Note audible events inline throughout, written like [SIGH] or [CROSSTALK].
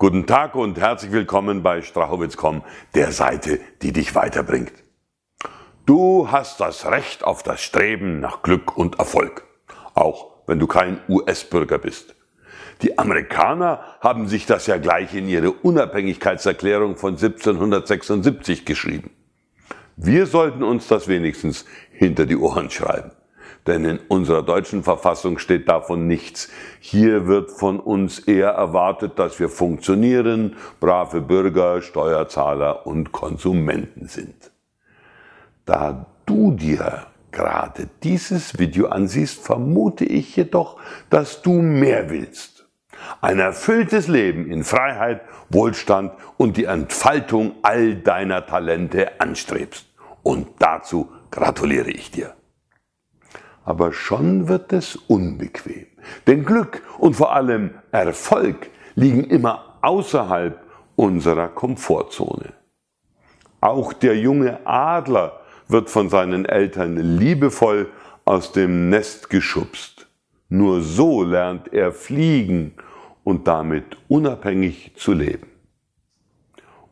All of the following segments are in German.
Guten Tag und herzlich willkommen bei Strachowitz.com, der Seite, die dich weiterbringt. Du hast das Recht auf das Streben nach Glück und Erfolg, auch wenn du kein US-Bürger bist. Die Amerikaner haben sich das ja gleich in ihre Unabhängigkeitserklärung von 1776 geschrieben. Wir sollten uns das wenigstens hinter die Ohren schreiben. Denn in unserer deutschen Verfassung steht davon nichts. Hier wird von uns eher erwartet, dass wir funktionieren, brave Bürger, Steuerzahler und Konsumenten sind. Da du dir gerade dieses Video ansiehst, vermute ich jedoch, dass du mehr willst. Ein erfülltes Leben in Freiheit, Wohlstand und die Entfaltung all deiner Talente anstrebst. Und dazu gratuliere ich dir aber schon wird es unbequem. Denn Glück und vor allem Erfolg liegen immer außerhalb unserer Komfortzone. Auch der junge Adler wird von seinen Eltern liebevoll aus dem Nest geschubst. Nur so lernt er fliegen und damit unabhängig zu leben.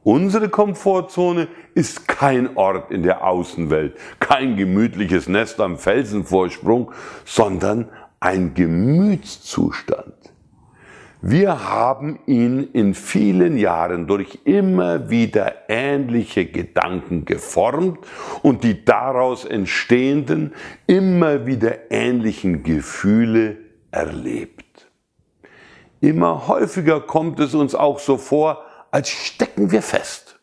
Unsere Komfortzone ist kein Ort in der Außenwelt, kein gemütliches Nest am Felsenvorsprung, sondern ein Gemütszustand. Wir haben ihn in vielen Jahren durch immer wieder ähnliche Gedanken geformt und die daraus entstehenden, immer wieder ähnlichen Gefühle erlebt. Immer häufiger kommt es uns auch so vor, als stecken wir fest.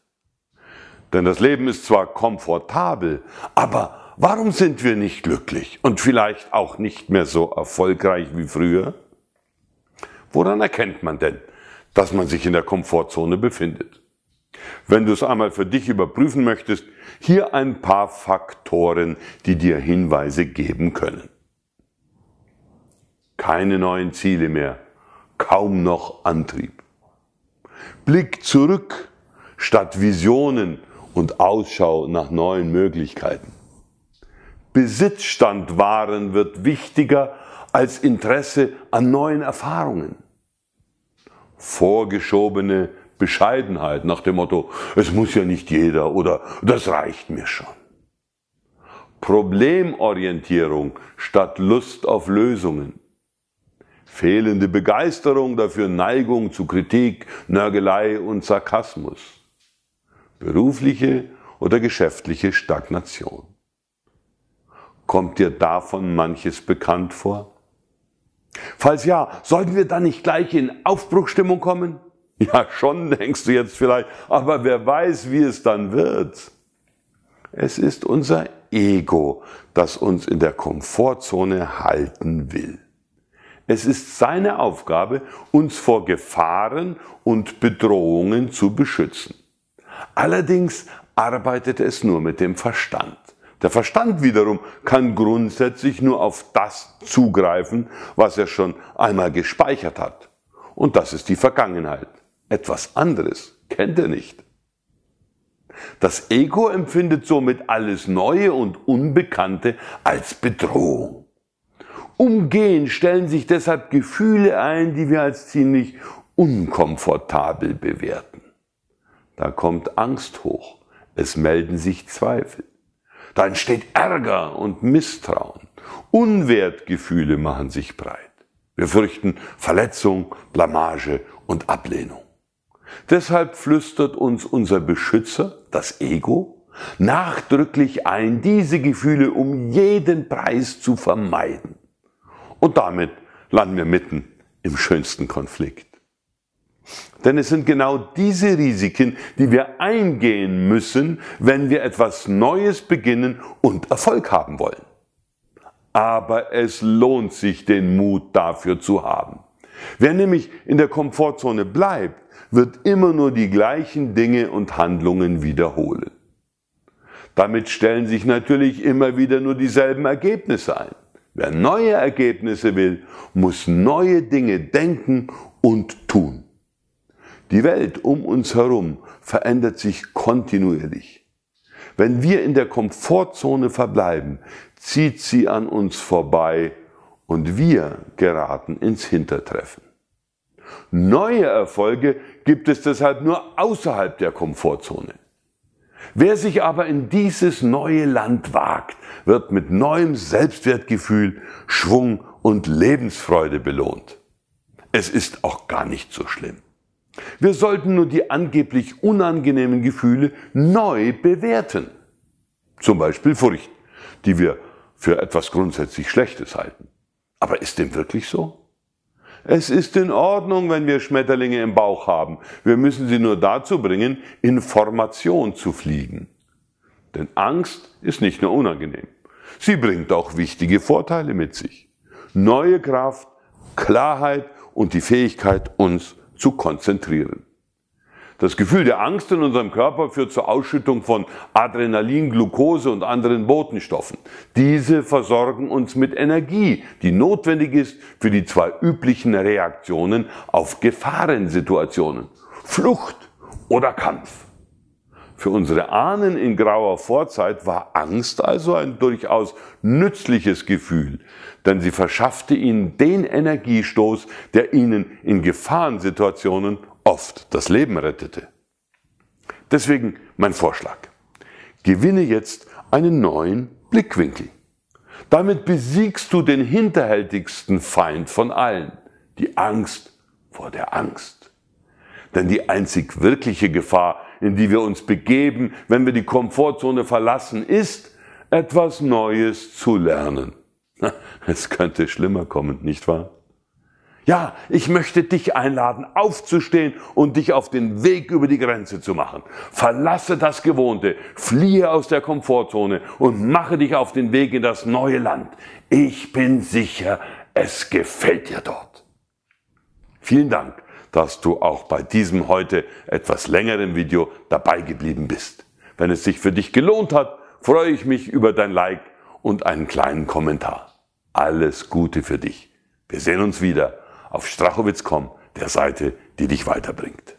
Denn das Leben ist zwar komfortabel, aber warum sind wir nicht glücklich und vielleicht auch nicht mehr so erfolgreich wie früher? Woran erkennt man denn, dass man sich in der Komfortzone befindet? Wenn du es einmal für dich überprüfen möchtest, hier ein paar Faktoren, die dir Hinweise geben können. Keine neuen Ziele mehr, kaum noch Antrieb. Blick zurück statt Visionen und Ausschau nach neuen Möglichkeiten. Besitzstand wahren wird wichtiger als Interesse an neuen Erfahrungen. Vorgeschobene Bescheidenheit nach dem Motto, es muss ja nicht jeder oder das reicht mir schon. Problemorientierung statt Lust auf Lösungen fehlende Begeisterung, dafür Neigung zu Kritik, Nörgelei und Sarkasmus, berufliche oder geschäftliche Stagnation. Kommt dir davon manches bekannt vor? Falls ja, sollten wir dann nicht gleich in Aufbruchstimmung kommen? Ja, schon, denkst du jetzt vielleicht, aber wer weiß, wie es dann wird. Es ist unser Ego, das uns in der Komfortzone halten will. Es ist seine Aufgabe, uns vor Gefahren und Bedrohungen zu beschützen. Allerdings arbeitet es nur mit dem Verstand. Der Verstand wiederum kann grundsätzlich nur auf das zugreifen, was er schon einmal gespeichert hat. Und das ist die Vergangenheit. Etwas anderes kennt er nicht. Das Ego empfindet somit alles Neue und Unbekannte als Bedrohung. Umgehend stellen sich deshalb Gefühle ein, die wir als ziemlich unkomfortabel bewerten. Da kommt Angst hoch, es melden sich Zweifel. Da entsteht Ärger und Misstrauen. Unwertgefühle machen sich breit. Wir fürchten Verletzung, Blamage und Ablehnung. Deshalb flüstert uns unser Beschützer, das Ego, nachdrücklich ein, diese Gefühle um jeden Preis zu vermeiden. Und damit landen wir mitten im schönsten Konflikt. Denn es sind genau diese Risiken, die wir eingehen müssen, wenn wir etwas Neues beginnen und Erfolg haben wollen. Aber es lohnt sich, den Mut dafür zu haben. Wer nämlich in der Komfortzone bleibt, wird immer nur die gleichen Dinge und Handlungen wiederholen. Damit stellen sich natürlich immer wieder nur dieselben Ergebnisse ein. Wer neue Ergebnisse will, muss neue Dinge denken und tun. Die Welt um uns herum verändert sich kontinuierlich. Wenn wir in der Komfortzone verbleiben, zieht sie an uns vorbei und wir geraten ins Hintertreffen. Neue Erfolge gibt es deshalb nur außerhalb der Komfortzone. Wer sich aber in dieses neue Land wagt, wird mit neuem Selbstwertgefühl, Schwung und Lebensfreude belohnt. Es ist auch gar nicht so schlimm. Wir sollten nur die angeblich unangenehmen Gefühle neu bewerten. Zum Beispiel Furcht, die wir für etwas grundsätzlich Schlechtes halten. Aber ist dem wirklich so? Es ist in Ordnung, wenn wir Schmetterlinge im Bauch haben. Wir müssen sie nur dazu bringen, in Formation zu fliegen. Denn Angst ist nicht nur unangenehm. Sie bringt auch wichtige Vorteile mit sich. Neue Kraft, Klarheit und die Fähigkeit, uns zu konzentrieren. Das Gefühl der Angst in unserem Körper führt zur Ausschüttung von Adrenalin, Glucose und anderen Botenstoffen. Diese versorgen uns mit Energie, die notwendig ist für die zwei üblichen Reaktionen auf Gefahrensituationen. Flucht oder Kampf. Für unsere Ahnen in grauer Vorzeit war Angst also ein durchaus nützliches Gefühl, denn sie verschaffte ihnen den Energiestoß, der ihnen in Gefahrensituationen oft das Leben rettete. Deswegen mein Vorschlag. Gewinne jetzt einen neuen Blickwinkel. Damit besiegst du den hinterhältigsten Feind von allen, die Angst vor der Angst. Denn die einzig wirkliche Gefahr, in die wir uns begeben, wenn wir die Komfortzone verlassen, ist, etwas Neues zu lernen. [LAUGHS] Es könnte schlimmer kommen, nicht wahr? Ja, ich möchte dich einladen, aufzustehen und dich auf den Weg über die Grenze zu machen. Verlasse das Gewohnte, fliehe aus der Komfortzone und mache dich auf den Weg in das neue Land. Ich bin sicher, es gefällt dir dort. Vielen Dank, dass du auch bei diesem heute etwas längeren Video dabei geblieben bist. Wenn es sich für dich gelohnt hat, freue ich mich über dein Like und einen kleinen Kommentar. Alles Gute für dich. Wir sehen uns wieder auf strachowitz.com, der Seite, die dich weiterbringt.